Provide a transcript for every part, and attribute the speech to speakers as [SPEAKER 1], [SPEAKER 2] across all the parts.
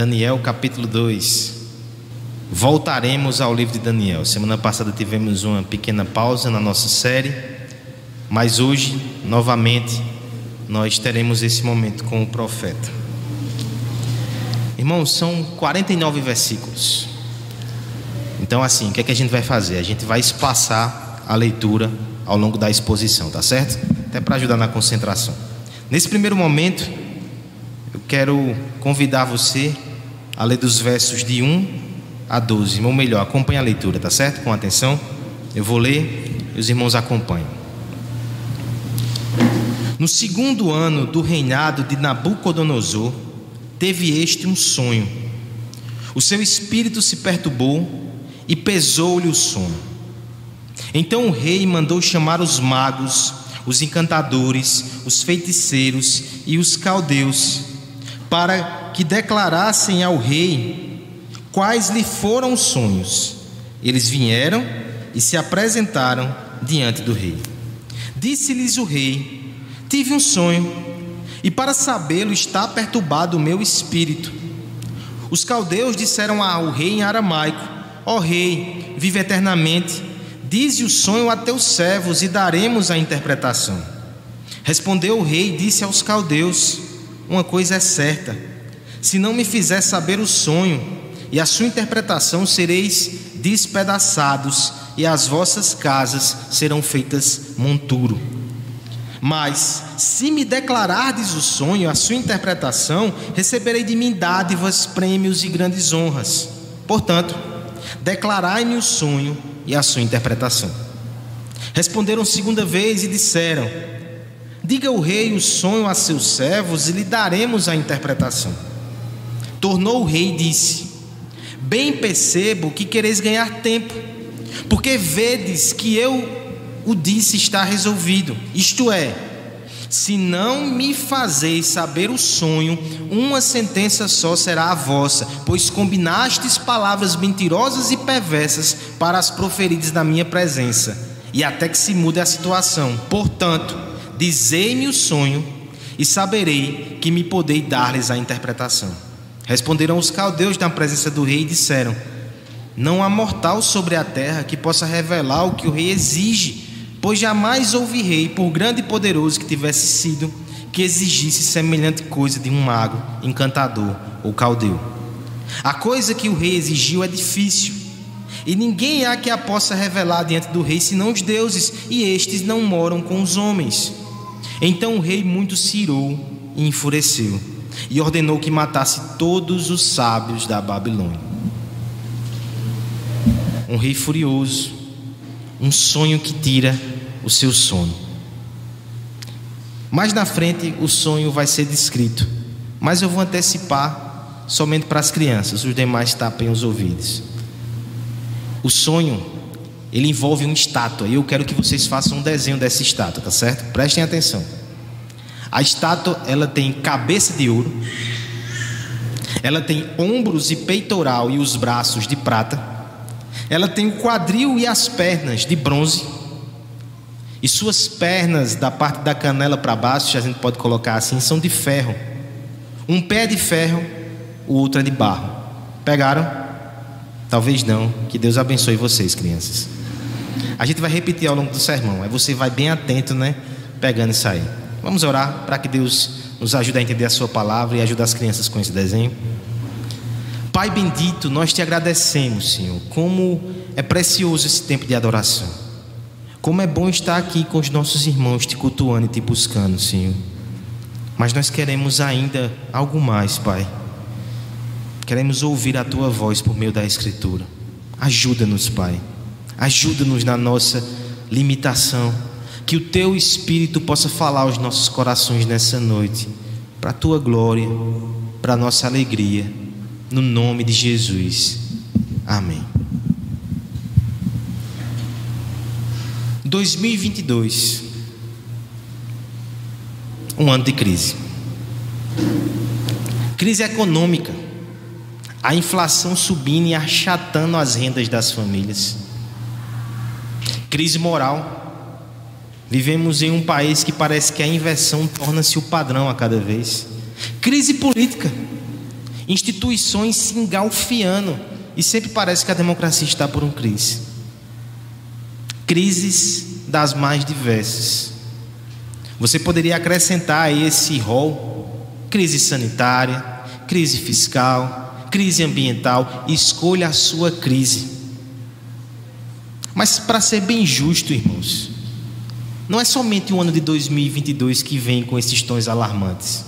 [SPEAKER 1] Daniel capítulo 2. Voltaremos ao livro de Daniel. Semana passada tivemos uma pequena pausa na nossa série, mas hoje, novamente, nós teremos esse momento com o profeta. Irmãos, são 49 versículos. Então, assim, o que é que a gente vai fazer? A gente vai espaçar a leitura ao longo da exposição, tá certo? Até para ajudar na concentração. Nesse primeiro momento, eu quero convidar você a ler dos versos de 1 a 12, ou melhor, acompanhe a leitura, tá certo? Com atenção. Eu vou ler e os irmãos acompanham. No segundo ano do reinado de Nabucodonosor, teve este um sonho. O seu espírito se perturbou e pesou-lhe o sono. Então o rei mandou chamar os magos, os encantadores, os feiticeiros e os caldeus, para que declarassem ao rei quais lhe foram os sonhos. Eles vieram e se apresentaram diante do rei. Disse-lhes o rei: Tive um sonho, e para sabê-lo está perturbado o meu espírito. Os caldeus disseram ao rei em aramaico: Ó rei, vive eternamente. Dize o sonho a teus servos e daremos a interpretação. Respondeu o rei e disse aos caldeus: Uma coisa é certa: se não me fizer saber o sonho, e a sua interpretação sereis despedaçados, e as vossas casas serão feitas monturo. Mas, se me declarardes o sonho, a sua interpretação, receberei de mim dádivas, prêmios e grandes honras. Portanto, declarai-me o sonho e a sua interpretação. Responderam segunda vez e disseram: Diga o rei o sonho a seus servos e lhe daremos a interpretação. Tornou o rei e disse: Bem percebo que quereis ganhar tempo, porque vedes que eu o disse está resolvido. Isto é, se não me fazeis saber o sonho, uma sentença só será a vossa, pois combinastes palavras mentirosas e perversas para as proferidas na minha presença, e até que se mude a situação. Portanto, dizei-me o sonho, e saberei que me podei dar-lhes a interpretação. Responderam os caldeus na presença do rei e disseram: Não há mortal sobre a terra que possa revelar o que o rei exige, pois jamais houve rei, por grande e poderoso que tivesse sido, que exigisse semelhante coisa de um mago, encantador ou caldeu. A coisa que o rei exigiu é difícil, e ninguém há que a possa revelar diante do rei senão os deuses, e estes não moram com os homens. Então o rei muito se irou e enfureceu e ordenou que matasse todos os sábios da Babilônia. Um rei furioso, um sonho que tira o seu sono. Mais na frente o sonho vai ser descrito, mas eu vou antecipar somente para as crianças, os demais tapem os ouvidos. O sonho, ele envolve uma estátua, e eu quero que vocês façam um desenho dessa estátua, tá certo? Prestem atenção. A estátua ela tem cabeça de ouro, ela tem ombros e peitoral e os braços de prata, ela tem o quadril e as pernas de bronze, e suas pernas da parte da canela para baixo, a gente pode colocar assim, são de ferro. Um pé é de ferro, o outro é de barro. Pegaram? Talvez não. Que Deus abençoe vocês, crianças. A gente vai repetir ao longo do sermão. Aí você vai bem atento, né? Pegando isso aí. Vamos orar para que Deus nos ajude a entender a Sua palavra e ajude as crianças com esse desenho. Pai bendito, nós te agradecemos, Senhor, como é precioso esse tempo de adoração. Como é bom estar aqui com os nossos irmãos te cultuando e te buscando, Senhor. Mas nós queremos ainda algo mais, Pai. Queremos ouvir a tua voz por meio da Escritura. Ajuda-nos, Pai. Ajuda-nos na nossa limitação que o teu espírito possa falar aos nossos corações nessa noite, para a tua glória, para a nossa alegria, no nome de Jesus. Amém. 2022 um ano de crise. Crise econômica, a inflação subindo e achatando as rendas das famílias. Crise moral, Vivemos em um país que parece que a inversão torna-se o padrão a cada vez. Crise política. instituições se engalfiando e sempre parece que a democracia está por um crise. Crises das mais diversas. Você poderia acrescentar a esse rol crise sanitária, crise fiscal, crise ambiental, escolha a sua crise. Mas para ser bem justo, irmãos, não é somente o ano de 2022 que vem com esses tons alarmantes.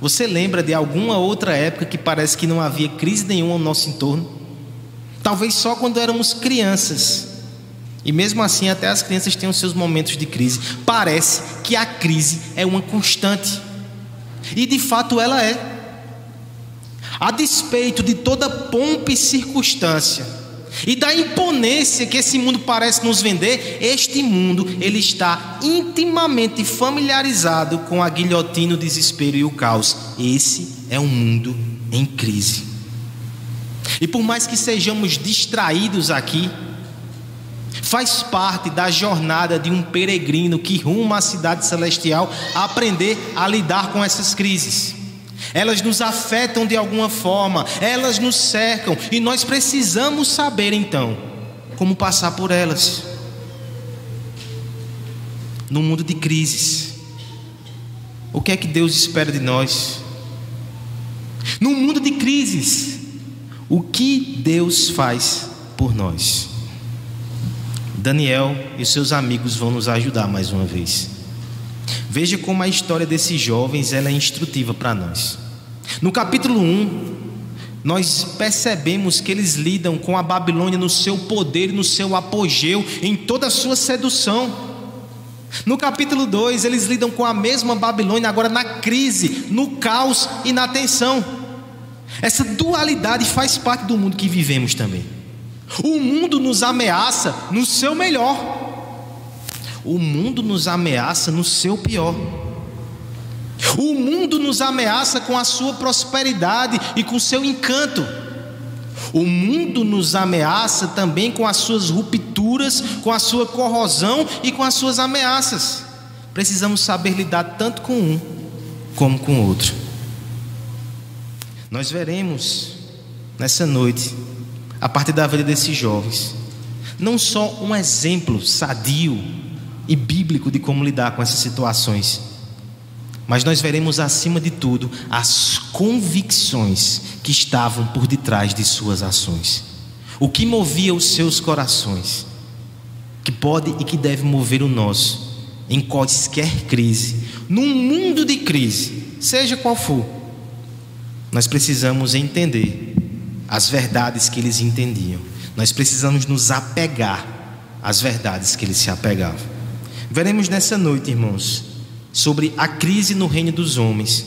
[SPEAKER 1] Você lembra de alguma outra época que parece que não havia crise nenhuma ao nosso entorno? Talvez só quando éramos crianças. E mesmo assim, até as crianças têm os seus momentos de crise. Parece que a crise é uma constante. E de fato ela é. A despeito de toda pompa e circunstância, e da imponência que esse mundo parece nos vender, este mundo ele está intimamente familiarizado com a guilhotina, o desespero e o caos. Esse é um mundo em crise. E por mais que sejamos distraídos aqui, faz parte da jornada de um peregrino que ruma à cidade celestial a aprender a lidar com essas crises elas nos afetam de alguma forma, elas nos cercam e nós precisamos saber então como passar por elas. No mundo de crises, o que é que Deus espera de nós? No mundo de crises, o que Deus faz por nós? Daniel e seus amigos vão nos ajudar mais uma vez. Veja como a história desses jovens ela é instrutiva para nós. No capítulo 1, nós percebemos que eles lidam com a Babilônia no seu poder no seu apogeu, em toda a sua sedução. No capítulo 2, eles lidam com a mesma Babilônia, agora na crise, no caos e na tensão. Essa dualidade faz parte do mundo que vivemos também. O mundo nos ameaça no seu melhor, o mundo nos ameaça no seu pior. O mundo nos ameaça com a sua prosperidade e com seu encanto. O mundo nos ameaça também com as suas rupturas, com a sua corrosão e com as suas ameaças. Precisamos saber lidar tanto com um como com o outro. Nós veremos nessa noite, a partir da vida desses jovens, não só um exemplo sadio e bíblico de como lidar com essas situações, mas nós veremos acima de tudo as convicções que estavam por detrás de suas ações. O que movia os seus corações, que pode e que deve mover o nosso em qualquer crise, num mundo de crise, seja qual for. Nós precisamos entender as verdades que eles entendiam. Nós precisamos nos apegar às verdades que eles se apegavam. Veremos nessa noite, irmãos, sobre a crise no reino dos homens,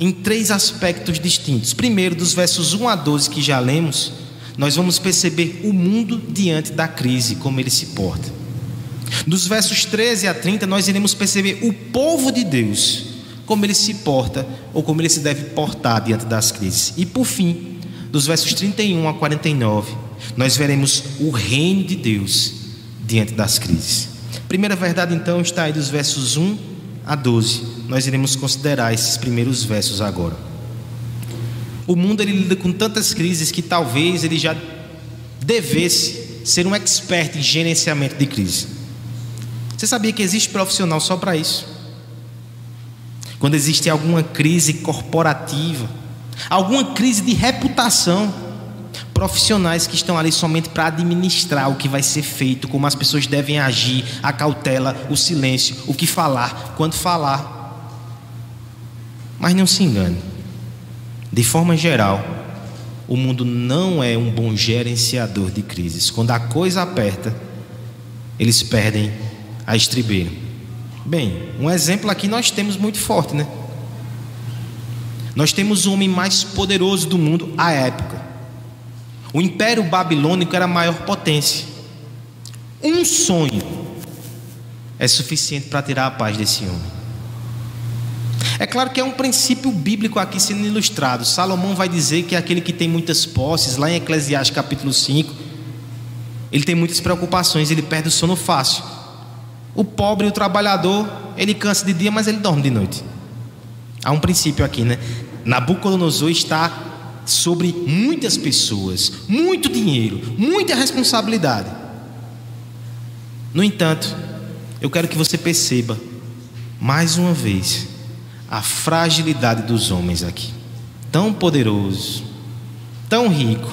[SPEAKER 1] em três aspectos distintos. Primeiro, dos versos 1 a 12 que já lemos, nós vamos perceber o mundo diante da crise, como ele se porta. Dos versos 13 a 30, nós iremos perceber o povo de Deus, como ele se porta ou como ele se deve portar diante das crises. E por fim, dos versos 31 a 49, nós veremos o reino de Deus diante das crises. Primeira verdade, então, está aí dos versos 1 a 12. Nós iremos considerar esses primeiros versos agora. O mundo ele lida com tantas crises que talvez ele já devesse ser um expert em gerenciamento de crise. Você sabia que existe profissional só para isso? Quando existe alguma crise corporativa, alguma crise de reputação, profissionais que estão ali somente para administrar o que vai ser feito, como as pessoas devem agir, a cautela, o silêncio, o que falar, quando falar. Mas não se engane, de forma geral, o mundo não é um bom gerenciador de crises. Quando a coisa aperta, eles perdem a estribeira. Bem, um exemplo aqui nós temos muito forte, né? Nós temos o homem mais poderoso do mundo à época, o Império Babilônico era a maior potência. Um sonho é suficiente para tirar a paz desse homem. É claro que é um princípio bíblico aqui sendo ilustrado. Salomão vai dizer que aquele que tem muitas posses, lá em Eclesiastes capítulo 5, ele tem muitas preocupações, ele perde o sono fácil. O pobre, o trabalhador, ele cansa de dia, mas ele dorme de noite. Há um princípio aqui, né? Nabucodonosor está sobre muitas pessoas, muito dinheiro, muita responsabilidade. No entanto, eu quero que você perceba, mais uma vez, a fragilidade dos homens aqui. Tão poderoso, tão rico.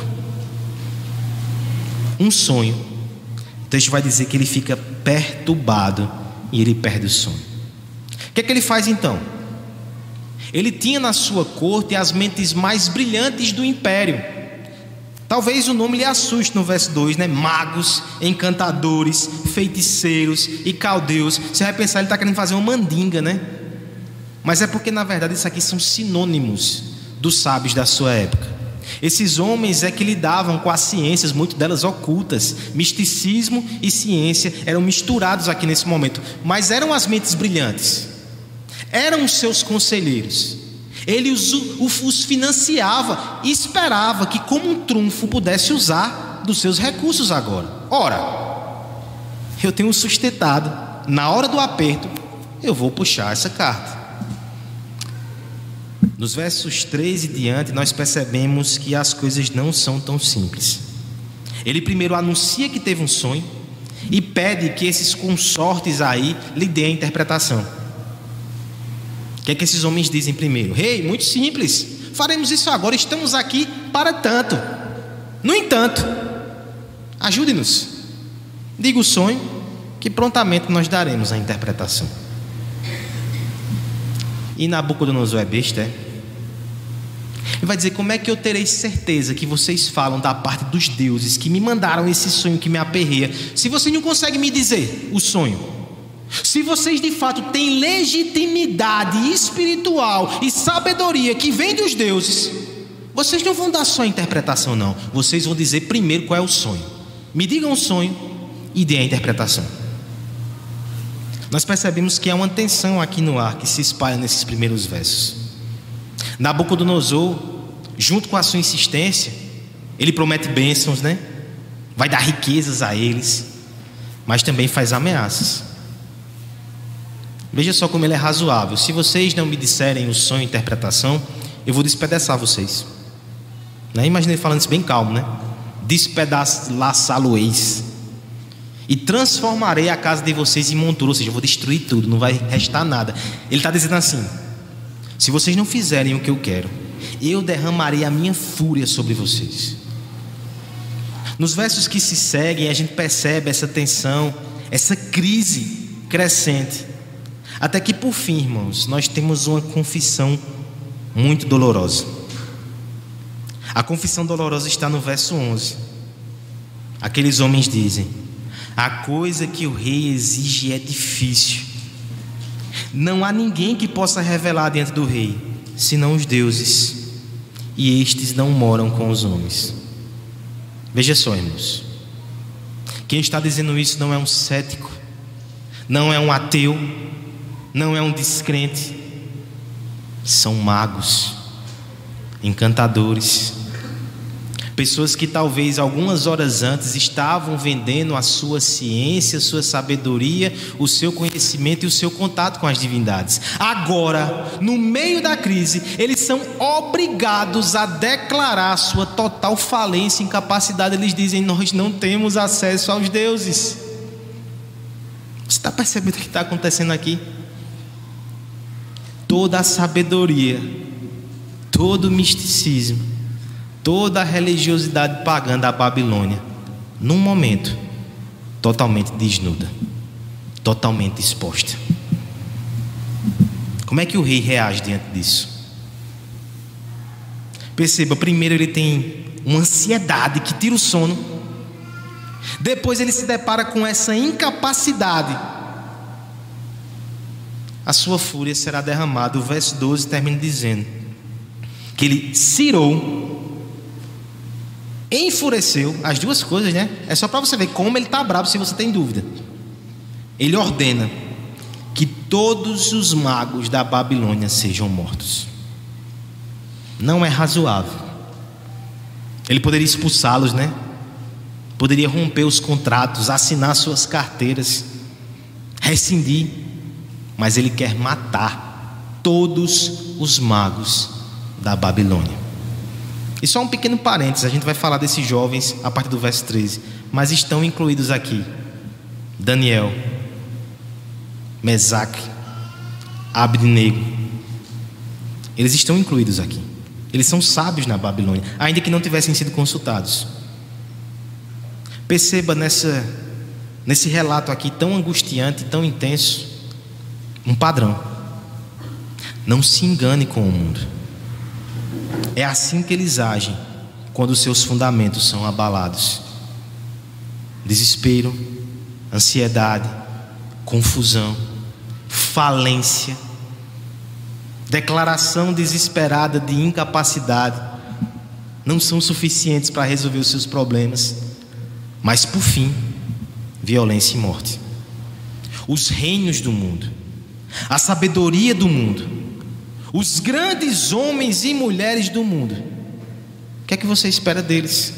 [SPEAKER 1] Um sonho. O texto vai dizer que ele fica perturbado e ele perde o sonho. O que é que ele faz então? Ele tinha na sua corte as mentes mais brilhantes do império. Talvez o nome lhe assuste no verso 2, né? Magos, encantadores, feiticeiros e caldeus. Você vai pensar, ele está querendo fazer uma mandinga, né? Mas é porque, na verdade, isso aqui são sinônimos dos sábios da sua época. Esses homens é que lidavam com as ciências, muito delas ocultas. Misticismo e ciência eram misturados aqui nesse momento, mas eram as mentes brilhantes eram os seus conselheiros. Ele os, os financiava e esperava que, como um trunfo, pudesse usar dos seus recursos agora. Ora, eu tenho sustentado, na hora do aperto, eu vou puxar essa carta. Nos versos 3 e diante, nós percebemos que as coisas não são tão simples. Ele primeiro anuncia que teve um sonho e pede que esses consortes aí lhe deem a interpretação. Que é que esses homens dizem primeiro? Rei, hey, muito simples. Faremos isso agora, estamos aqui para tanto. No entanto, ajude-nos. Diga o sonho, que prontamente nós daremos a interpretação. E Nabucodonosor é besta, é? Ele vai dizer: Como é que eu terei certeza que vocês falam da parte dos deuses que me mandaram esse sonho que me aperreia, se você não consegue me dizer o sonho? Se vocês de fato têm legitimidade espiritual e sabedoria que vem dos deuses, vocês não vão dar só a interpretação, não. Vocês vão dizer primeiro qual é o sonho. Me digam o sonho e dê a interpretação. Nós percebemos que há uma tensão aqui no ar que se espalha nesses primeiros versos. Nabucodonosor, junto com a sua insistência, ele promete bênçãos, né? Vai dar riquezas a eles, mas também faz ameaças. Veja só como ele é razoável. Se vocês não me disserem o sonho e interpretação, eu vou despedaçar vocês. Né? Imagina ele falando isso bem calmo, né? Despedaçá-lo-eis. E transformarei a casa de vocês em montura, ou seja, eu vou destruir tudo, não vai restar nada. Ele está dizendo assim: se vocês não fizerem o que eu quero, eu derramarei a minha fúria sobre vocês. Nos versos que se seguem, a gente percebe essa tensão, essa crise crescente. Até que por fim, irmãos, nós temos uma confissão muito dolorosa. A confissão dolorosa está no verso 11. Aqueles homens dizem: A coisa que o rei exige é difícil. Não há ninguém que possa revelar diante do rei, senão os deuses, e estes não moram com os homens. Veja só, irmãos. Quem está dizendo isso não é um cético, não é um ateu, não é um descrente, são magos, encantadores, pessoas que talvez algumas horas antes estavam vendendo a sua ciência, a sua sabedoria, o seu conhecimento e o seu contato com as divindades. Agora, no meio da crise, eles são obrigados a declarar sua total falência e incapacidade. Eles dizem: Nós não temos acesso aos deuses. Você está percebendo o que está acontecendo aqui? Toda a sabedoria, todo o misticismo, toda a religiosidade pagã da Babilônia, num momento, totalmente desnuda, totalmente exposta. Como é que o rei reage diante disso? Perceba, primeiro ele tem uma ansiedade que tira o sono, depois ele se depara com essa incapacidade a sua fúria será derramada. O verso 12 termina dizendo que ele cirou, enfureceu, as duas coisas, né? É só para você ver como ele está bravo se você tem dúvida. Ele ordena que todos os magos da Babilônia sejam mortos. Não é razoável. Ele poderia expulsá-los, né? Poderia romper os contratos, assinar suas carteiras, rescindir mas ele quer matar todos os magos da Babilônia. E só um pequeno parênteses, a gente vai falar desses jovens a partir do verso 13, mas estão incluídos aqui Daniel, Mesaque, Abednego. Eles estão incluídos aqui. Eles são sábios na Babilônia, ainda que não tivessem sido consultados. Perceba nessa, nesse relato aqui tão angustiante, tão intenso, um padrão. Não se engane com o mundo. É assim que eles agem quando seus fundamentos são abalados. Desespero, ansiedade, confusão, falência, declaração desesperada de incapacidade não são suficientes para resolver os seus problemas, mas por fim, violência e morte. Os reinos do mundo, a sabedoria do mundo, os grandes homens e mulheres do mundo. O que é que você espera deles?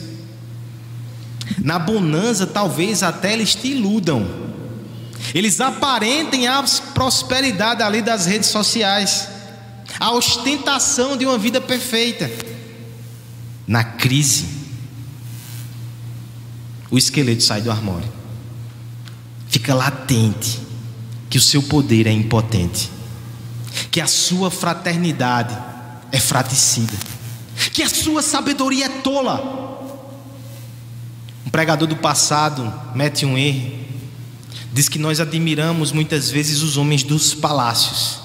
[SPEAKER 1] Na bonança, talvez até eles te iludam. Eles aparentem a prosperidade ali das redes sociais, a ostentação de uma vida perfeita. Na crise, o esqueleto sai do armário. Fica latente que o seu poder é impotente que a sua fraternidade é fraticida, que a sua sabedoria é tola. Um pregador do passado um erro, diz que nós admiramos muitas vezes os homens dos palácios,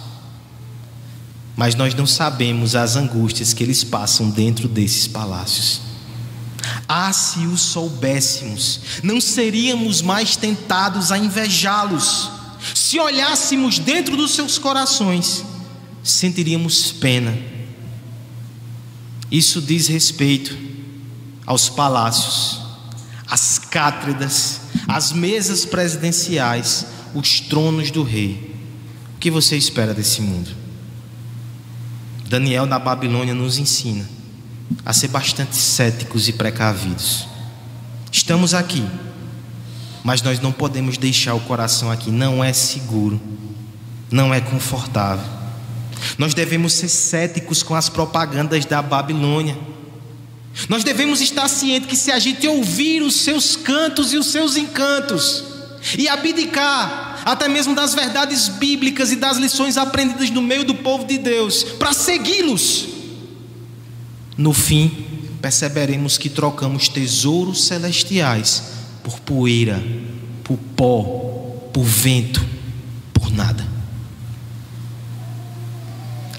[SPEAKER 1] mas nós não sabemos as angústias que eles passam dentro desses palácios. Ah, se o soubéssemos, não seríamos mais tentados a invejá-los se olhássemos dentro dos seus corações, sentiríamos pena. Isso diz respeito aos palácios, às cátedras, às mesas presidenciais, os tronos do rei. O que você espera desse mundo? Daniel na Babilônia nos ensina a ser bastante céticos e precavidos. Estamos aqui mas nós não podemos deixar o coração aqui, não é seguro, não é confortável. Nós devemos ser céticos com as propagandas da Babilônia. Nós devemos estar cientes que se a gente ouvir os seus cantos e os seus encantos, e abdicar até mesmo das verdades bíblicas e das lições aprendidas no meio do povo de Deus, para segui-los, no fim perceberemos que trocamos tesouros celestiais por poeira, por pó, por vento, por nada.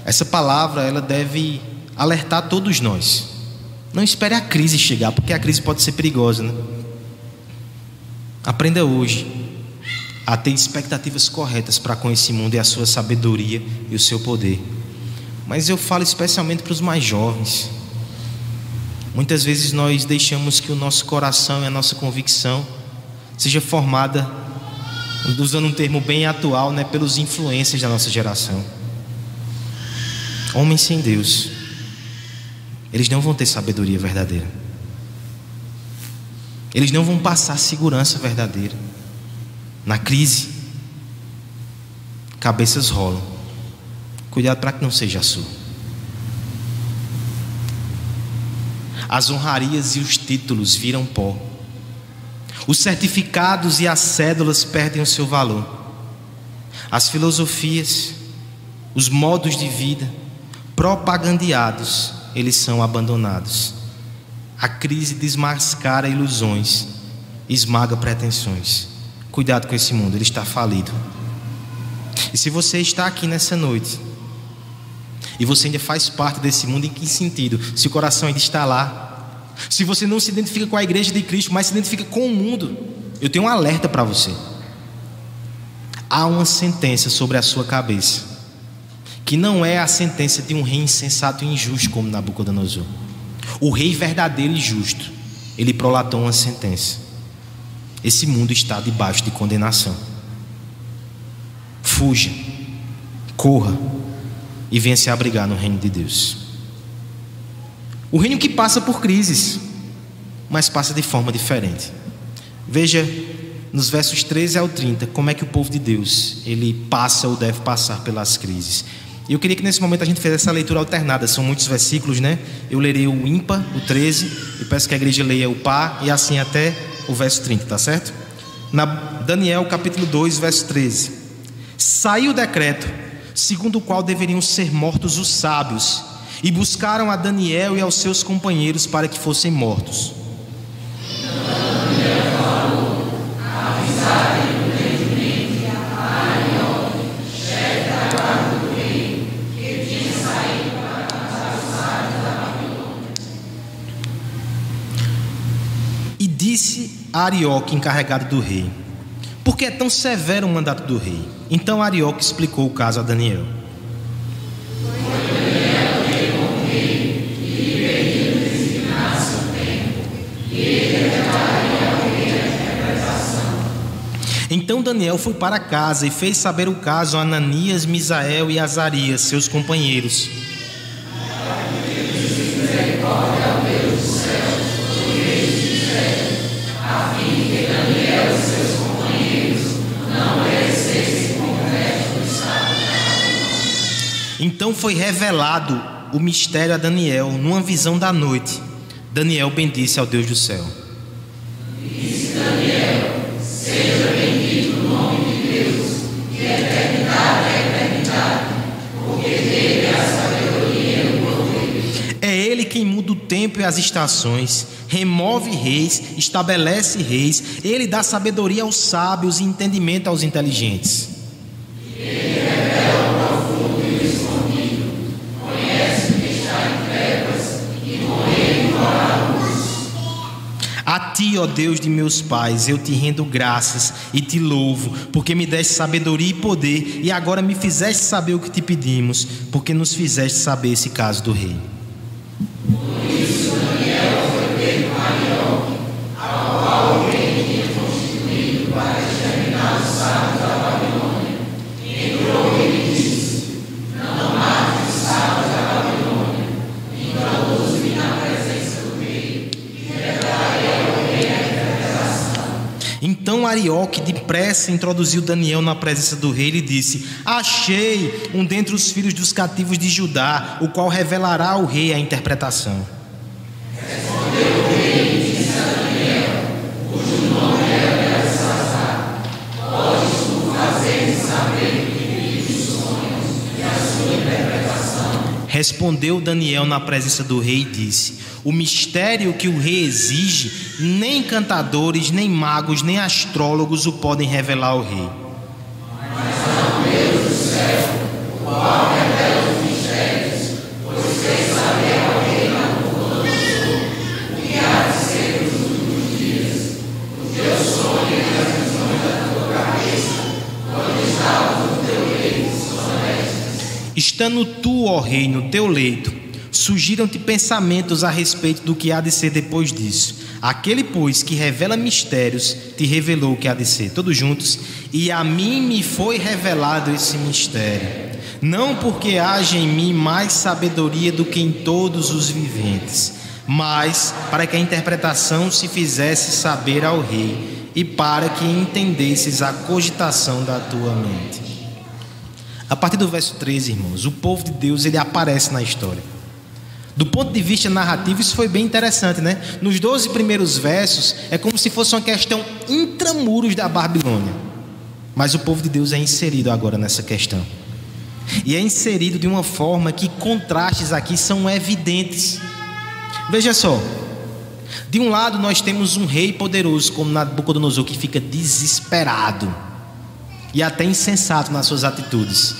[SPEAKER 1] Essa palavra ela deve alertar todos nós. Não espere a crise chegar, porque a crise pode ser perigosa, né? Aprenda hoje a ter expectativas corretas para com esse mundo e a sua sabedoria e o seu poder. Mas eu falo especialmente para os mais jovens. Muitas vezes nós deixamos que o nosso coração e a nossa convicção seja formada, usando um termo bem atual, né, pelos influências da nossa geração. Homens sem Deus, eles não vão ter sabedoria verdadeira. Eles não vão passar segurança verdadeira. Na crise, cabeças rolam. Cuidado para que não seja a sua. As honrarias e os títulos viram pó. Os certificados e as cédulas perdem o seu valor. As filosofias, os modos de vida propagandeados, eles são abandonados. A crise desmascara ilusões, esmaga pretensões. Cuidado com esse mundo, ele está falido. E se você está aqui nessa noite, e você ainda faz parte desse mundo, em que sentido? Se o coração ainda está lá, se você não se identifica com a igreja de Cristo, mas se identifica com o mundo, eu tenho um alerta para você. Há uma sentença sobre a sua cabeça, que não é a sentença de um rei insensato e injusto como Nabucodonosor. O rei verdadeiro e justo, ele prolatou uma sentença. Esse mundo está debaixo de condenação. Fuja, corra, e venha se abrigar no reino de Deus. O reino que passa por crises, mas passa de forma diferente. Veja nos versos 13 ao 30 como é que o povo de Deus ele passa ou deve passar pelas crises. E eu queria que nesse momento a gente fizesse essa leitura alternada, são muitos versículos, né? Eu lerei o ímpar, o 13, e peço que a igreja leia o par e assim até o verso 30, tá certo? Na Daniel capítulo 2, verso 13. Saiu o decreto, segundo o qual deveriam ser mortos os sábios, e buscaram a Daniel e aos seus companheiros para que fossem mortos. E disse a Arioque, encarregado do rei: Por que é tão severo o mandato do rei? Então Arioque explicou o caso a Daniel. Então Daniel foi para casa e fez saber o caso a Ananias, Misael e Azarias, seus companheiros. Então foi revelado o mistério a Daniel numa visão da noite. Daniel bendisse ao Deus do céu. É ele quem muda o tempo e as estações, remove reis, estabelece reis, ele dá sabedoria aos sábios e entendimento aos inteligentes. Ti, ó Deus de meus pais, eu te rendo graças e te louvo, porque me deste sabedoria e poder, e agora me fizeste saber o que te pedimos, porque nos fizeste saber esse caso do rei. Arioque depressa introduziu Daniel na presença do rei e disse: Achei um dentre os filhos dos cativos de Judá, o qual revelará ao rei a interpretação. Respondeu Daniel na presença do rei e disse: O mistério que o rei exige, nem cantadores, nem magos, nem astrólogos o podem revelar ao rei. Estando tu, ó rei, no teu leito, surgiram-te pensamentos a respeito do que há de ser depois disso. Aquele, pois, que revela mistérios, te revelou o que há de ser. Todos juntos. E a mim me foi revelado esse mistério. Não porque haja em mim mais sabedoria do que em todos os viventes, mas para que a interpretação se fizesse saber ao rei e para que entendesses a cogitação da tua mente. A partir do verso 13, irmãos, o povo de Deus ele aparece na história. Do ponto de vista narrativo, isso foi bem interessante, né? Nos 12 primeiros versos, é como se fosse uma questão intramuros da Babilônia. Mas o povo de Deus é inserido agora nessa questão. E é inserido de uma forma que contrastes aqui são evidentes. Veja só. De um lado, nós temos um rei poderoso, como Nabucodonosor, que fica desesperado e até insensato nas suas atitudes.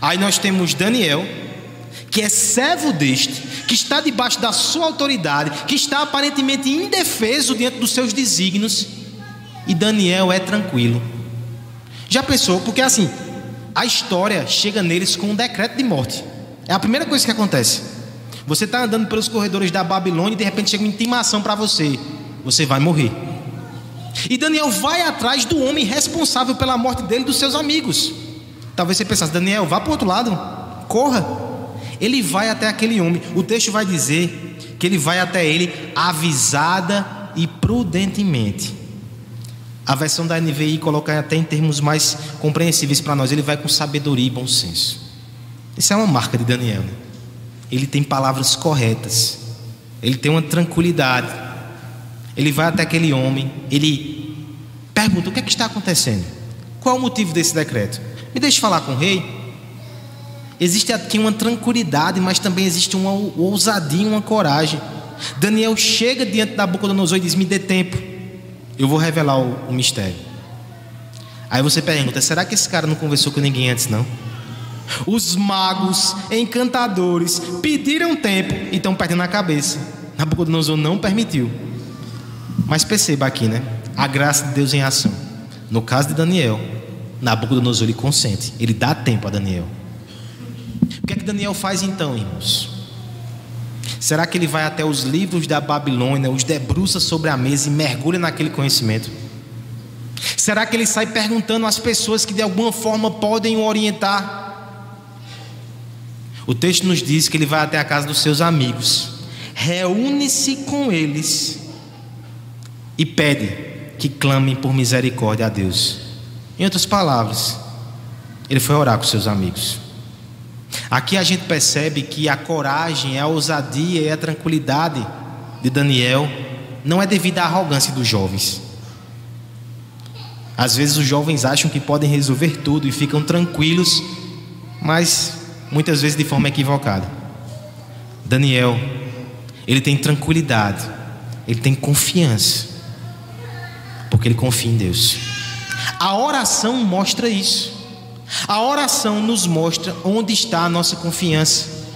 [SPEAKER 1] Aí nós temos Daniel, que é servo deste, que está debaixo da sua autoridade, que está aparentemente indefeso diante dos seus desígnios, e Daniel é tranquilo. Já pensou? Porque assim, a história chega neles com um decreto de morte. É a primeira coisa que acontece. Você está andando pelos corredores da Babilônia e de repente chega uma intimação para você: você vai morrer. E Daniel vai atrás do homem responsável pela morte dele e dos seus amigos. Talvez você pensasse, Daniel, vá para o outro lado, corra. Ele vai até aquele homem. O texto vai dizer que ele vai até ele avisada e prudentemente. A versão da NVI coloca até em termos mais compreensíveis para nós. Ele vai com sabedoria e bom senso. Isso é uma marca de Daniel. Né? Ele tem palavras corretas. Ele tem uma tranquilidade. Ele vai até aquele homem. Ele pergunta: o que é que está acontecendo? Qual é o motivo desse decreto? Me deixe falar com o rei. Existe aqui uma tranquilidade, mas também existe uma ousadia, uma coragem. Daniel chega diante da boca do Nabucodonosor e diz: Me dê tempo, eu vou revelar o, o mistério. Aí você pergunta: será que esse cara não conversou com ninguém antes, não? Os magos, encantadores, pediram tempo e estão perdendo a cabeça. Nabucodonosor não permitiu. Mas perceba aqui, né? A graça de Deus em ação. No caso de Daniel, Nabucodonosor ele consente, ele dá tempo a Daniel. O que é que Daniel faz então, irmãos? Será que ele vai até os livros da Babilônia, os debruça sobre a mesa e mergulha naquele conhecimento? Será que ele sai perguntando às pessoas que de alguma forma podem o orientar? O texto nos diz que ele vai até a casa dos seus amigos, reúne-se com eles e pede que clamem por misericórdia a Deus. Em outras palavras, ele foi orar com seus amigos. Aqui a gente percebe que a coragem, a ousadia e a tranquilidade de Daniel não é devido à arrogância dos jovens. Às vezes os jovens acham que podem resolver tudo e ficam tranquilos, mas muitas vezes de forma equivocada. Daniel, ele tem tranquilidade, ele tem confiança, porque ele confia em Deus. A oração mostra isso. A oração nos mostra onde está a nossa confiança.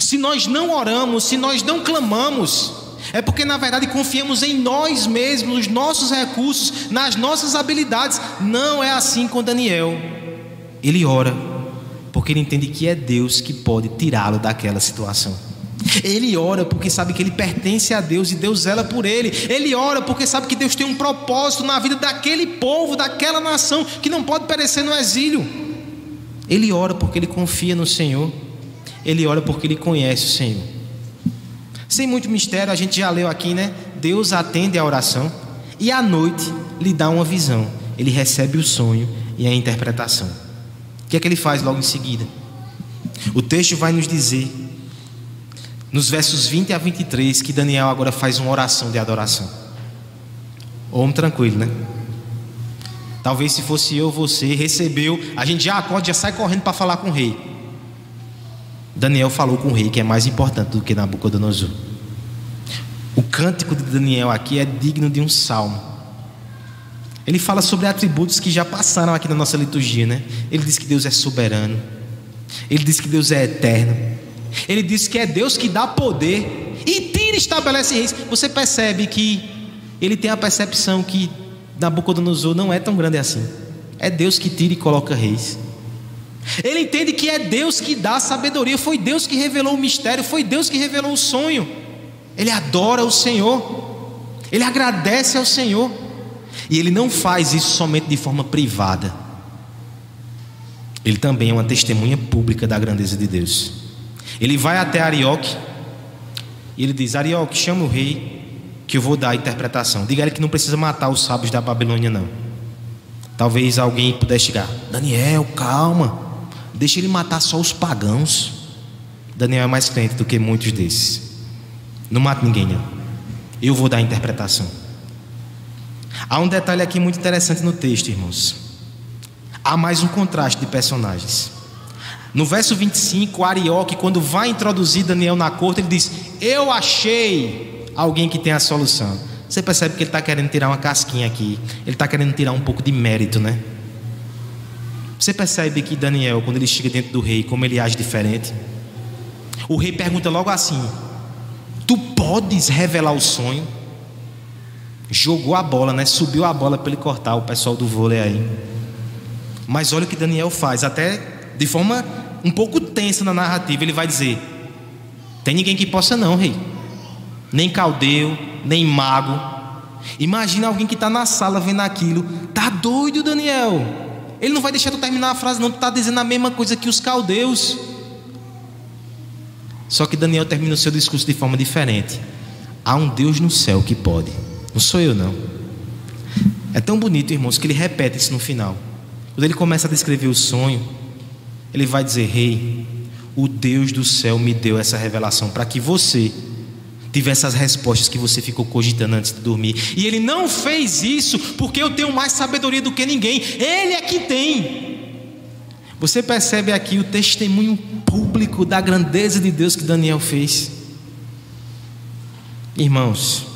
[SPEAKER 1] Se nós não oramos, se nós não clamamos, é porque na verdade confiamos em nós mesmos, nos nossos recursos, nas nossas habilidades. Não é assim com Daniel. Ele ora, porque ele entende que é Deus que pode tirá-lo daquela situação. Ele ora porque sabe que ele pertence a Deus e Deus zela por ele. Ele ora porque sabe que Deus tem um propósito na vida daquele povo, daquela nação que não pode perecer no exílio. Ele ora porque ele confia no Senhor. Ele ora porque ele conhece o Senhor. Sem muito mistério, a gente já leu aqui, né? Deus atende a oração e à noite lhe dá uma visão. Ele recebe o sonho e a interpretação. O que é que ele faz logo em seguida? O texto vai nos dizer, nos versos 20 a 23, que Daniel agora faz uma oração de adoração. Homem tranquilo, né? Talvez se fosse eu, você recebeu, a gente já acorda, já sai correndo para falar com o rei. Daniel falou com o rei, que é mais importante do que Nabucodonosor. O cântico de Daniel aqui é digno de um salmo. Ele fala sobre atributos que já passaram aqui na nossa liturgia, né? Ele diz que Deus é soberano. Ele diz que Deus é eterno. Ele diz que é Deus que dá poder e tira e estabelece reis. Você percebe que ele tem a percepção que Nabucodonosor não é tão grande assim. É Deus que tira e coloca reis. Ele entende que é Deus que dá sabedoria, foi Deus que revelou o mistério, foi Deus que revelou o sonho. Ele adora o Senhor, ele agradece ao Senhor, e ele não faz isso somente de forma privada, ele também é uma testemunha pública da grandeza de Deus. Ele vai até Arioque e ele diz: Arioque, chama o rei que eu vou dar a interpretação. Diga ele que não precisa matar os sábios da Babilônia, não. Talvez alguém pudesse chegar: Daniel, calma, deixa ele matar só os pagãos. Daniel é mais crente do que muitos desses. Não mata ninguém, não. Eu vou dar a interpretação. Há um detalhe aqui muito interessante no texto, irmãos. Há mais um contraste de personagens. No verso 25, Arioque, quando vai introduzir Daniel na corte, ele diz: Eu achei alguém que tem a solução. Você percebe que ele está querendo tirar uma casquinha aqui. Ele está querendo tirar um pouco de mérito, né? Você percebe que Daniel, quando ele chega dentro do rei, como ele age diferente? O rei pergunta logo assim: Tu podes revelar o sonho? Jogou a bola, né? Subiu a bola para ele cortar o pessoal do vôlei aí. Mas olha o que Daniel faz, até de forma um pouco tensa na narrativa, ele vai dizer: Tem ninguém que possa, não, rei nem caldeu, nem mago. Imagina alguém que está na sala vendo aquilo. Tá doido, Daniel? Ele não vai deixar tu terminar a frase, não. Tu está dizendo a mesma coisa que os caldeus. Só que Daniel termina o seu discurso de forma diferente. Há um Deus no céu que pode. Não sou eu, não. É tão bonito, irmãos, que ele repete isso no final. Quando ele começa a descrever o sonho, ele vai dizer: Rei, o Deus do céu me deu essa revelação para que você tivesse as respostas que você ficou cogitando antes de dormir. E ele não fez isso porque eu tenho mais sabedoria do que ninguém. Ele é que tem. Você percebe aqui o testemunho público da grandeza de Deus que Daniel fez. Irmãos,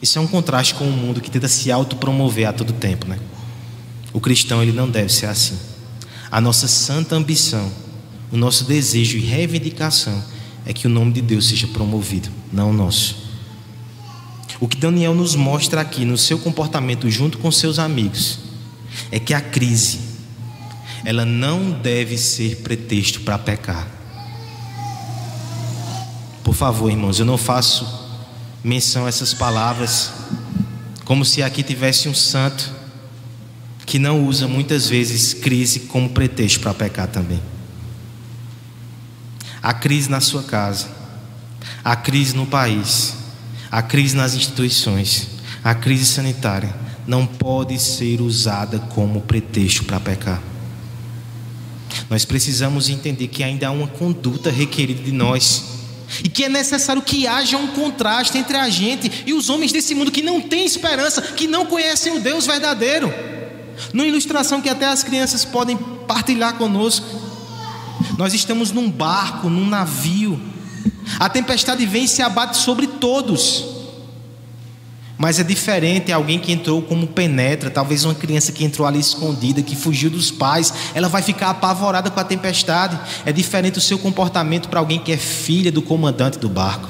[SPEAKER 1] isso é um contraste com o mundo que tenta se autopromover a todo tempo, né? O cristão ele não deve ser assim. A nossa santa ambição, o nosso desejo e reivindicação é que o nome de Deus seja promovido, não o nosso. O que Daniel nos mostra aqui no seu comportamento junto com seus amigos é que a crise ela não deve ser pretexto para pecar. Por favor, irmãos, eu não faço menção a essas palavras como se aqui tivesse um santo que não usa muitas vezes crise como pretexto para pecar também. A crise na sua casa, a crise no país, a crise nas instituições, a crise sanitária não pode ser usada como pretexto para pecar. Nós precisamos entender que ainda há uma conduta requerida de nós e que é necessário que haja um contraste entre a gente e os homens desse mundo que não têm esperança, que não conhecem o Deus verdadeiro. Numa ilustração que até as crianças podem partilhar conosco. Nós estamos num barco, num navio. A tempestade vem e se abate sobre todos. Mas é diferente alguém que entrou como penetra, talvez uma criança que entrou ali escondida, que fugiu dos pais, ela vai ficar apavorada com a tempestade. É diferente o seu comportamento para alguém que é filha do comandante do barco,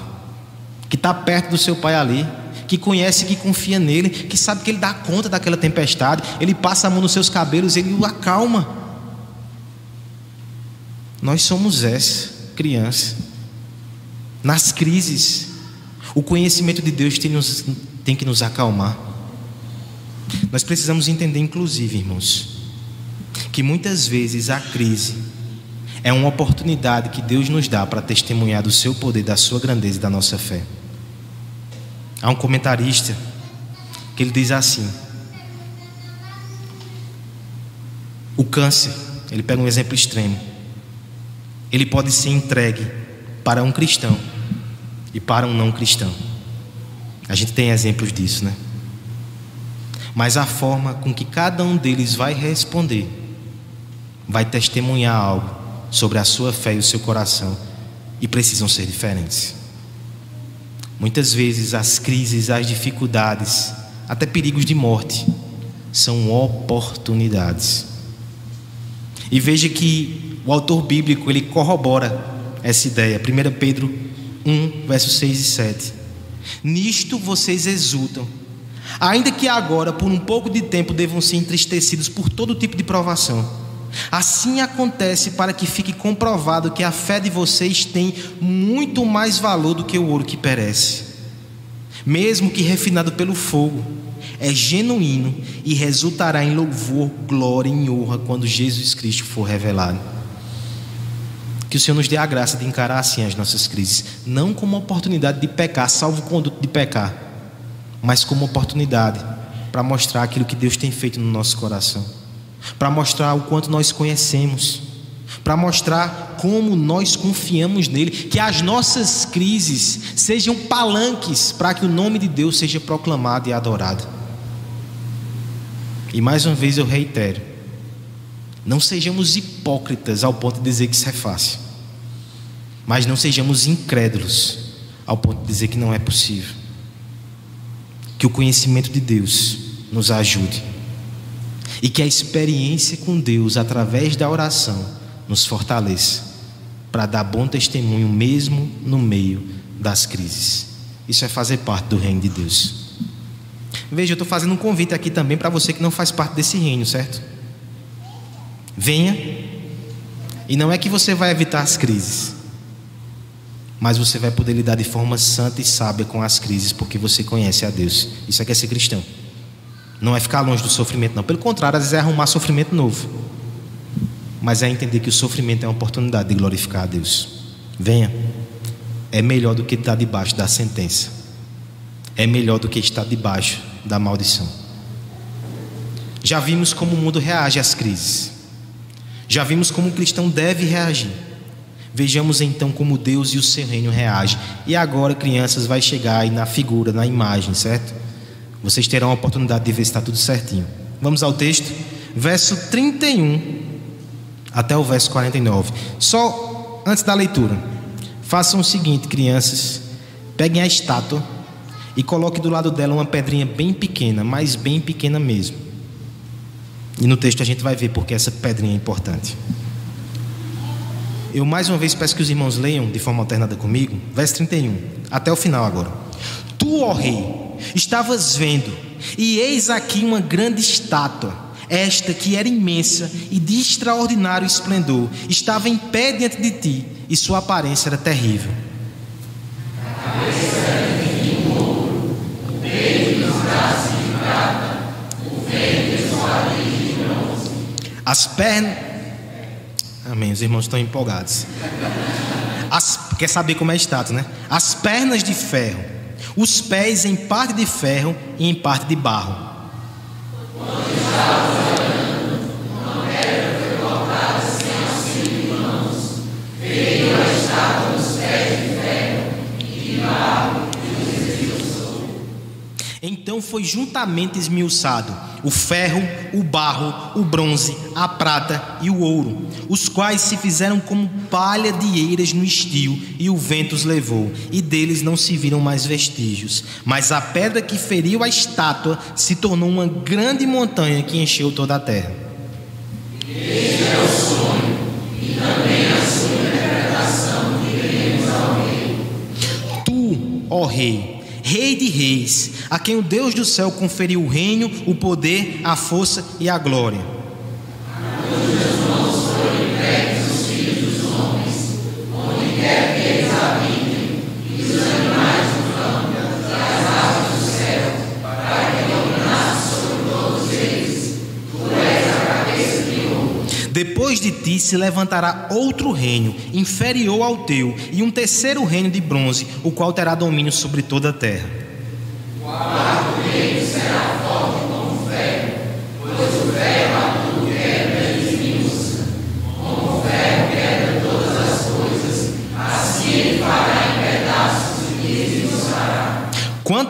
[SPEAKER 1] que está perto do seu pai ali que conhece, que confia nele, que sabe que ele dá conta daquela tempestade, ele passa a mão nos seus cabelos, ele o acalma. Nós somos essa criança. Nas crises, o conhecimento de Deus tem, nos, tem que nos acalmar. Nós precisamos entender, inclusive, irmãos, que muitas vezes a crise é uma oportunidade que Deus nos dá para testemunhar do seu poder, da sua grandeza e da nossa fé. Há um comentarista que ele diz assim: O câncer, ele pega um exemplo extremo. Ele pode ser entregue para um cristão e para um não cristão. A gente tem exemplos disso, né? Mas a forma com que cada um deles vai responder vai testemunhar algo sobre a sua fé e o seu coração e precisam ser diferentes. Muitas vezes as crises, as dificuldades, até perigos de morte, são oportunidades. E veja que o autor bíblico ele corrobora essa ideia. 1 Pedro 1, versos 6 e 7. Nisto vocês exultam, ainda que agora, por um pouco de tempo, devam ser entristecidos por todo tipo de provação Assim acontece para que fique comprovado que a fé de vocês tem muito mais valor do que o ouro que perece, mesmo que refinado pelo fogo, é genuíno e resultará em louvor, glória e honra quando Jesus Cristo for revelado. Que o Senhor nos dê a graça de encarar assim as nossas crises, não como oportunidade de pecar, salvo conduto de pecar, mas como oportunidade para mostrar aquilo que Deus tem feito no nosso coração para mostrar o quanto nós conhecemos, para mostrar como nós confiamos nele, que as nossas crises sejam palanques para que o nome de Deus seja proclamado e adorado. E mais uma vez eu reitero: não sejamos hipócritas ao ponto de dizer que isso é fácil, mas não sejamos incrédulos ao ponto de dizer que não é possível. Que o conhecimento de Deus nos ajude e que a experiência com Deus através da oração nos fortaleça para dar bom testemunho mesmo no meio das crises. Isso é fazer parte do reino de Deus. Veja, eu estou fazendo um convite aqui também para você que não faz parte desse reino, certo? Venha, e não é que você vai evitar as crises, mas você vai poder lidar de forma santa e sábia com as crises, porque você conhece a Deus. Isso é que é ser cristão. Não é ficar longe do sofrimento, não. Pelo contrário, às vezes é arrumar sofrimento novo. Mas é entender que o sofrimento é uma oportunidade de glorificar a Deus. Venha. É melhor do que estar debaixo da sentença. É melhor do que estar debaixo da maldição. Já vimos como o mundo reage às crises. Já vimos como o cristão deve reagir. Vejamos então como Deus e o seu reino reagem. E agora, crianças, vai chegar aí na figura, na imagem, certo? Vocês terão a oportunidade de ver se está tudo certinho. Vamos ao texto, verso 31 até o verso 49. Só antes da leitura, façam o seguinte, crianças: peguem a estátua e coloquem do lado dela uma pedrinha bem pequena, mas bem pequena mesmo. E no texto a gente vai ver porque essa pedrinha é importante. Eu mais uma vez peço que os irmãos leiam de forma alternada comigo, verso 31, até o final agora. Tu, ó rei, estavas vendo, e eis aqui uma grande estátua, esta que era imensa e de extraordinário esplendor, estava em pé diante de ti, e sua aparência era terrível. As pernas Amém. Os irmãos estão empolgados. As, quer saber como é status, né? As pernas de ferro, os pés em parte de ferro e em parte de barro. Então foi juntamente esmiuçado o ferro, o barro, o bronze, a prata e o ouro, os quais se fizeram como palha de eiras no estio, e o vento os levou, e deles não se viram mais vestígios. Mas a pedra que feriu a estátua se tornou uma grande montanha que encheu toda a terra.
[SPEAKER 2] Este é o sonho, e também a sua interpretação que veremos ao rei.
[SPEAKER 1] Tu, ó rei, Rei de reis, a quem o Deus do céu conferiu o reino, o poder, a força e a glória. Depois de ti se levantará outro reino, inferior ao teu, e um terceiro reino de bronze, o qual terá domínio sobre toda a terra.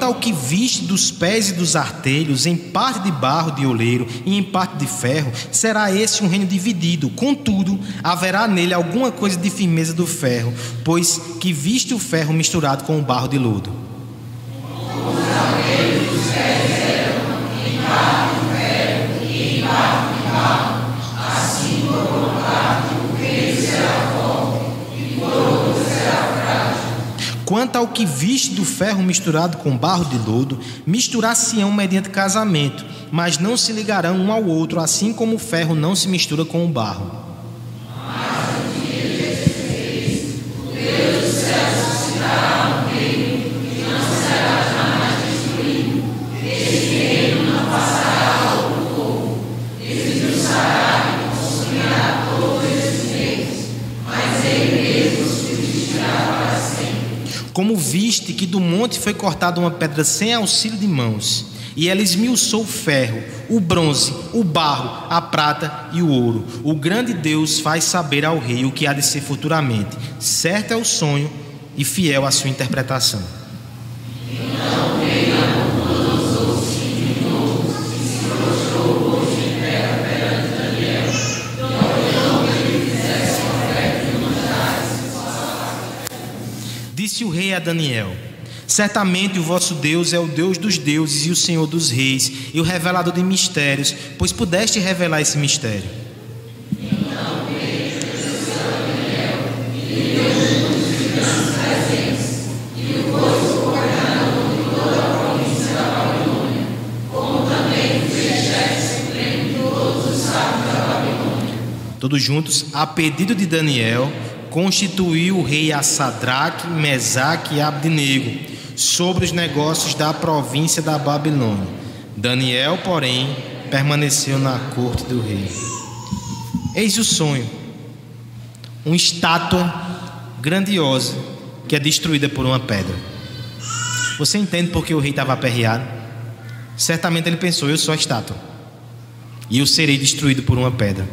[SPEAKER 1] Ao que viste dos pés e dos artelhos, em parte de barro de oleiro e em parte de ferro, será esse um reino dividido. Contudo, haverá nele alguma coisa de firmeza do ferro, pois que viste o ferro misturado com o barro de lodo. Quanto ao que viste do ferro misturado com barro de lodo, misturar-se-ão mediante casamento, mas não se ligarão um ao outro, assim como o ferro não se mistura com o barro. Como viste que do monte foi cortada uma pedra sem auxílio de mãos, e ela esmiuçou o ferro, o bronze, o barro, a prata e o ouro. O grande Deus faz saber ao rei o que há de ser futuramente. Certo é o sonho e fiel a sua interpretação. Disse o rei a Daniel: Certamente o vosso Deus é o Deus dos deuses e o Senhor dos reis e o revelador de mistérios, pois pudeste revelar esse mistério. Todos juntos, a pedido de Daniel, constituiu o rei a Sadraque, Mesaque e Abdinego sobre os negócios da província da Babilônia. Daniel, porém, permaneceu na corte do rei. Eis o sonho: uma estátua grandiosa que é destruída por uma pedra. Você entende por que o rei estava aperreado? Certamente ele pensou: eu sou a estátua e eu serei destruído por uma pedra.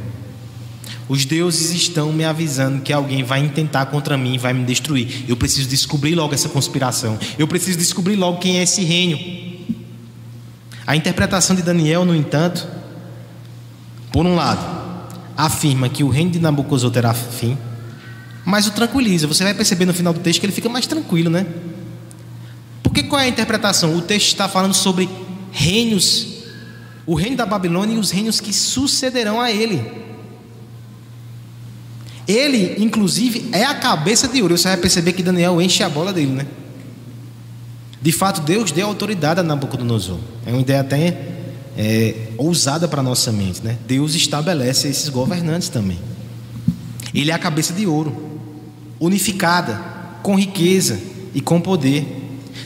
[SPEAKER 1] Os deuses estão me avisando que alguém vai intentar contra mim e vai me destruir. Eu preciso descobrir logo essa conspiração. Eu preciso descobrir logo quem é esse reino. A interpretação de Daniel, no entanto, por um lado, afirma que o reino de Nabucodonosor terá fim, mas o tranquiliza. Você vai perceber no final do texto que ele fica mais tranquilo, né? Porque qual é a interpretação? O texto está falando sobre reinos, o reino da Babilônia e os reinos que sucederão a ele. Ele, inclusive, é a cabeça de ouro. Você vai perceber que Daniel enche a bola dele, né? De fato, Deus deu autoridade a Nabucodonosor. É uma ideia até é, ousada para a nossa mente, né? Deus estabelece esses governantes também. Ele é a cabeça de ouro, unificada, com riqueza e com poder.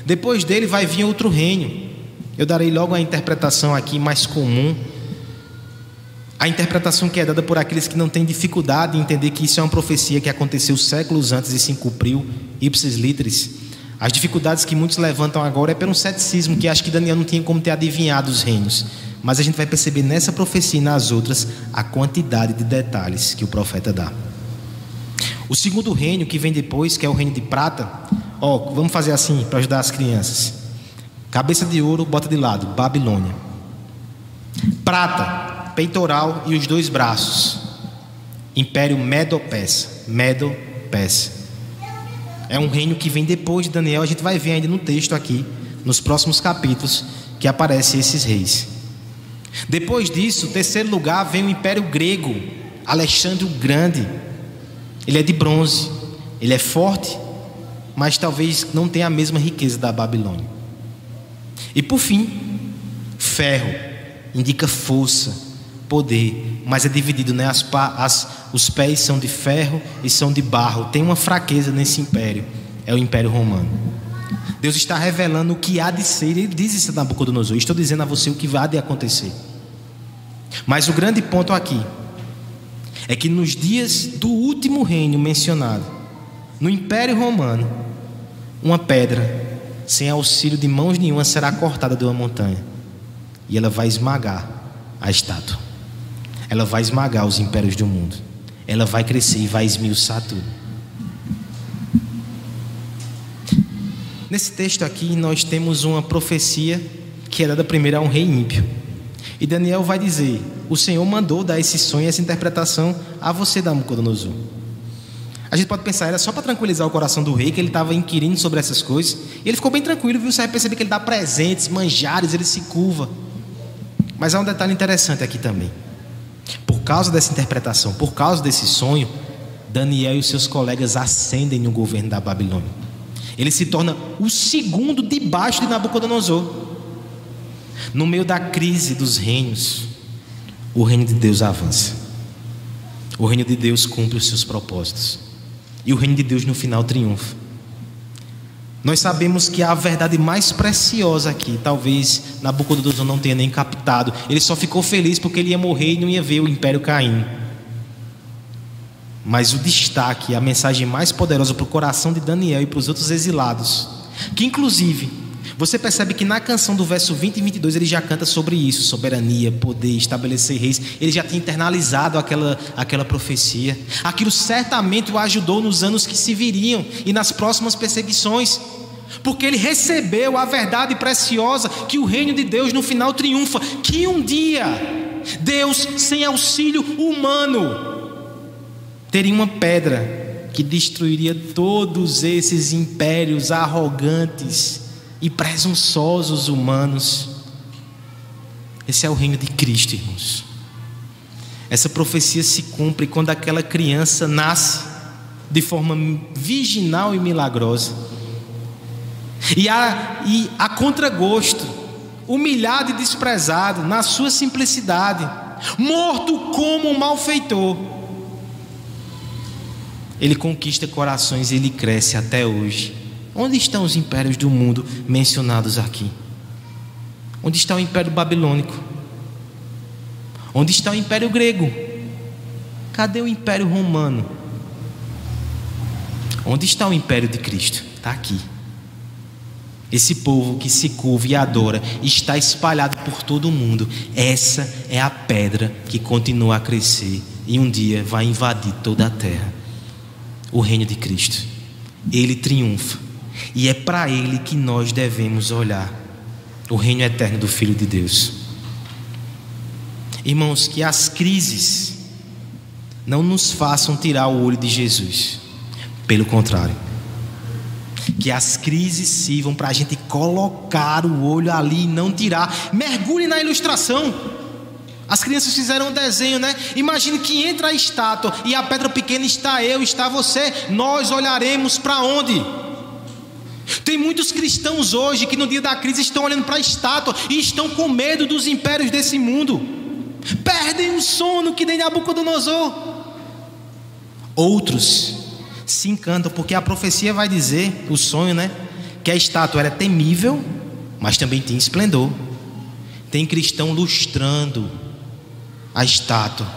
[SPEAKER 1] Depois dele vai vir outro reino. Eu darei logo a interpretação aqui mais comum a interpretação que é dada por aqueles que não têm dificuldade em entender que isso é uma profecia que aconteceu séculos antes e se cumpriu, ipsis literis. As dificuldades que muitos levantam agora é pelo ceticismo, que acha que Daniel não tinha como ter adivinhado os reinos. Mas a gente vai perceber nessa profecia e nas outras a quantidade de detalhes que o profeta dá. O segundo reino que vem depois, que é o reino de prata, ó, vamos fazer assim para ajudar as crianças. Cabeça de ouro, bota de lado, Babilônia. Prata, peitoral e os dois braços. Império Medo-Persa. Medo-Persa. É um reino que vem depois de Daniel. A gente vai ver ainda no texto aqui, nos próximos capítulos, que aparecem esses reis. Depois disso, terceiro lugar, vem o Império Grego, Alexandre o Grande. Ele é de bronze, ele é forte, mas talvez não tenha a mesma riqueza da Babilônia. E por fim, ferro, indica força, poder, mas é dividido, né? As, as, os pés são de ferro e são de barro. Tem uma fraqueza nesse império, é o Império Romano. Deus está revelando o que há de ser, ele diz isso a Nabucodonosor. Estou dizendo a você o que vai de acontecer. Mas o grande ponto aqui é que nos dias do último reino mencionado, no Império Romano, uma pedra, sem auxílio de mãos nenhuma, será cortada de uma montanha e ela vai esmagar a estátua ela vai esmagar os impérios do mundo. Ela vai crescer e vai esmiuçar tudo. Nesse texto aqui, nós temos uma profecia que é dada primeiro a um rei ímpio. E Daniel vai dizer: O Senhor mandou dar esse sonho, essa interpretação a você, Nabucodonosor. A gente pode pensar, era só para tranquilizar o coração do rei, que ele estava inquirindo sobre essas coisas. E ele ficou bem tranquilo, viu? Você vai perceber que ele dá presentes, manjares, ele se curva. Mas há um detalhe interessante aqui também. Por causa dessa interpretação, por causa desse sonho, Daniel e seus colegas ascendem no governo da Babilônia. Ele se torna o segundo debaixo de Nabucodonosor. No meio da crise dos reinos, o reino de Deus avança. O reino de Deus cumpre os seus propósitos. E o reino de Deus no final triunfa. Nós sabemos que a verdade mais preciosa aqui, talvez Nabucodonosor não tenha nem captado. Ele só ficou feliz porque ele ia morrer e não ia ver o império caindo. Mas o destaque, a mensagem mais poderosa para o coração de Daniel e para os outros exilados, que inclusive você percebe que na canção do verso 20 e 22 ele já canta sobre isso: soberania, poder, estabelecer reis. Ele já tinha internalizado aquela, aquela profecia. Aquilo certamente o ajudou nos anos que se viriam e nas próximas perseguições. Porque ele recebeu a verdade preciosa que o reino de Deus no final triunfa. Que um dia Deus, sem auxílio humano, teria uma pedra que destruiria todos esses impérios arrogantes e presunçosos humanos. Esse é o reino de Cristo, irmãos. Essa profecia se cumpre quando aquela criança nasce de forma virginal e milagrosa. E a, e a contragosto, humilhado e desprezado na sua simplicidade, morto como um malfeitor. Ele conquista corações e ele cresce até hoje Onde estão os impérios do mundo mencionados aqui? Onde está o império babilônico? Onde está o império grego? Cadê o império romano? Onde está o império de Cristo? Está aqui. Esse povo que se curva e adora está espalhado por todo o mundo. Essa é a pedra que continua a crescer e um dia vai invadir toda a terra o reino de Cristo. Ele triunfa e é para ele que nós devemos olhar o reino eterno do Filho de Deus. Irmãos, que as crises não nos façam tirar o olho de Jesus, pelo contrário, que as crises sirvam para a gente colocar o olho ali e não tirar. Mergulhe na ilustração. As crianças fizeram um desenho, né? Imagine que entra a estátua e a pedra pequena está eu, está você. Nós olharemos para onde? Tem muitos cristãos hoje que no dia da crise estão olhando para a estátua e estão com medo dos impérios desse mundo. Perdem o sono que nem Nabucodonosor. Outros se encantam porque a profecia vai dizer, o sonho, né? Que a estátua era temível, mas também tinha esplendor. Tem cristão lustrando a estátua,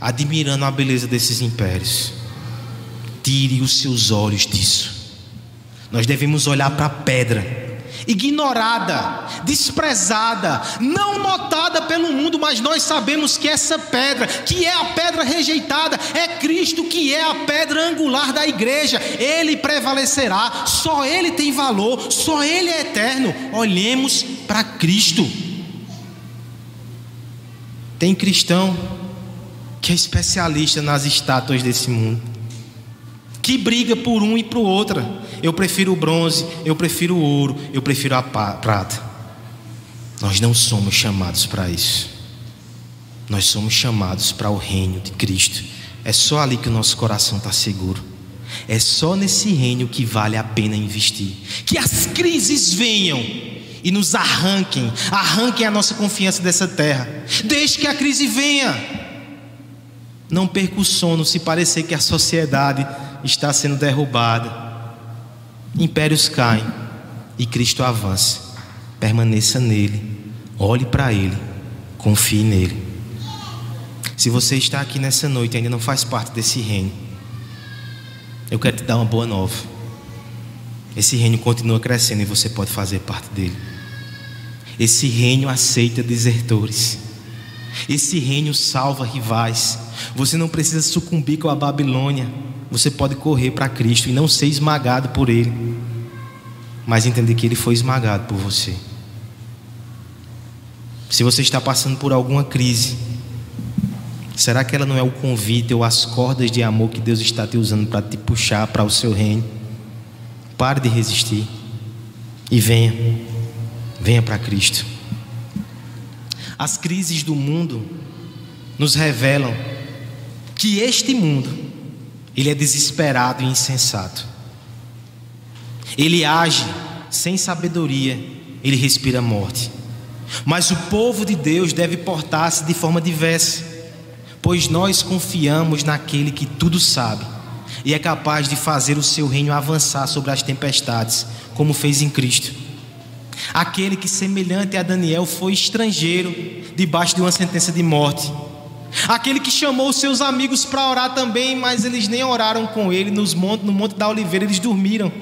[SPEAKER 1] admirando a beleza desses impérios. Tire os seus olhos disso. Nós devemos olhar para a pedra, ignorada, desprezada, não notada pelo mundo, mas nós sabemos que essa pedra, que é a pedra rejeitada, é Cristo que é a pedra angular da igreja. Ele prevalecerá, só ele tem valor, só ele é eterno. Olhemos para Cristo. Tem cristão que é especialista nas estátuas desse mundo, que briga por um e por outra. Eu prefiro o bronze, eu prefiro o ouro, eu prefiro a prata. Nós não somos chamados para isso. Nós somos chamados para o reino de Cristo. É só ali que o nosso coração está seguro. É só nesse reino que vale a pena investir. Que as crises venham e nos arranquem, arranquem a nossa confiança dessa terra. Deixe que a crise venha. Não perca o sono se parecer que a sociedade está sendo derrubada. Impérios caem e Cristo avança. Permaneça nele, olhe para ele, confie nele. Se você está aqui nessa noite e ainda não faz parte desse reino, eu quero te dar uma boa nova. Esse reino continua crescendo e você pode fazer parte dele. Esse reino aceita desertores. Esse reino salva rivais. Você não precisa sucumbir com a Babilônia. Você pode correr para Cristo e não ser esmagado por Ele, mas entender que Ele foi esmagado por você. Se você está passando por alguma crise, será que ela não é o convite ou as cordas de amor que Deus está te usando para te puxar para o seu reino? Pare de resistir e venha. Venha para Cristo. As crises do mundo nos revelam que este mundo ele é desesperado e insensato. Ele age sem sabedoria, ele respira morte. Mas o povo de Deus deve portar-se de forma diversa, pois nós confiamos naquele que tudo sabe e é capaz de fazer o seu reino avançar sobre as tempestades, como fez em Cristo. Aquele que, semelhante a Daniel, foi estrangeiro debaixo de uma sentença de morte. Aquele que chamou seus amigos para orar também, mas eles nem oraram com ele nos no Monte da Oliveira, eles dormiram.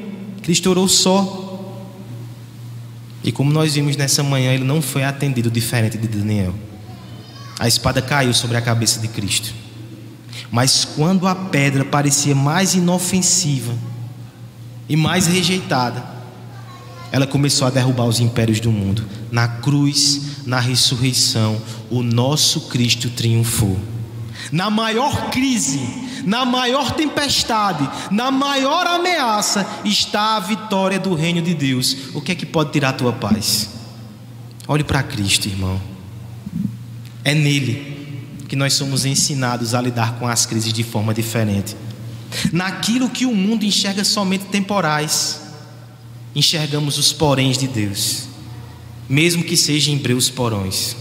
[SPEAKER 1] Cristo orou só. E como nós vimos nessa manhã, ele não foi atendido diferente de Daniel. A espada caiu sobre a cabeça de Cristo. Mas quando a pedra parecia mais inofensiva e mais rejeitada, ela começou a derrubar os impérios do mundo. Na cruz, na ressurreição, o nosso Cristo triunfou. Na maior crise, na maior tempestade, na maior ameaça, está a vitória do reino de Deus. O que é que pode tirar a tua paz? Olhe para Cristo, irmão. É nele que nós somos ensinados a lidar com as crises de forma diferente. Naquilo que o mundo enxerga somente temporais enxergamos os poréns de Deus, mesmo que sejam em breus porões.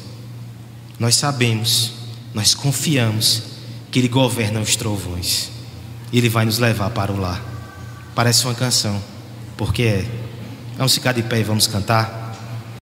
[SPEAKER 1] Nós sabemos, nós confiamos que Ele governa os trovões, Ele vai nos levar para o lar. Parece uma canção, porque é. Vamos ficar de pé e vamos cantar.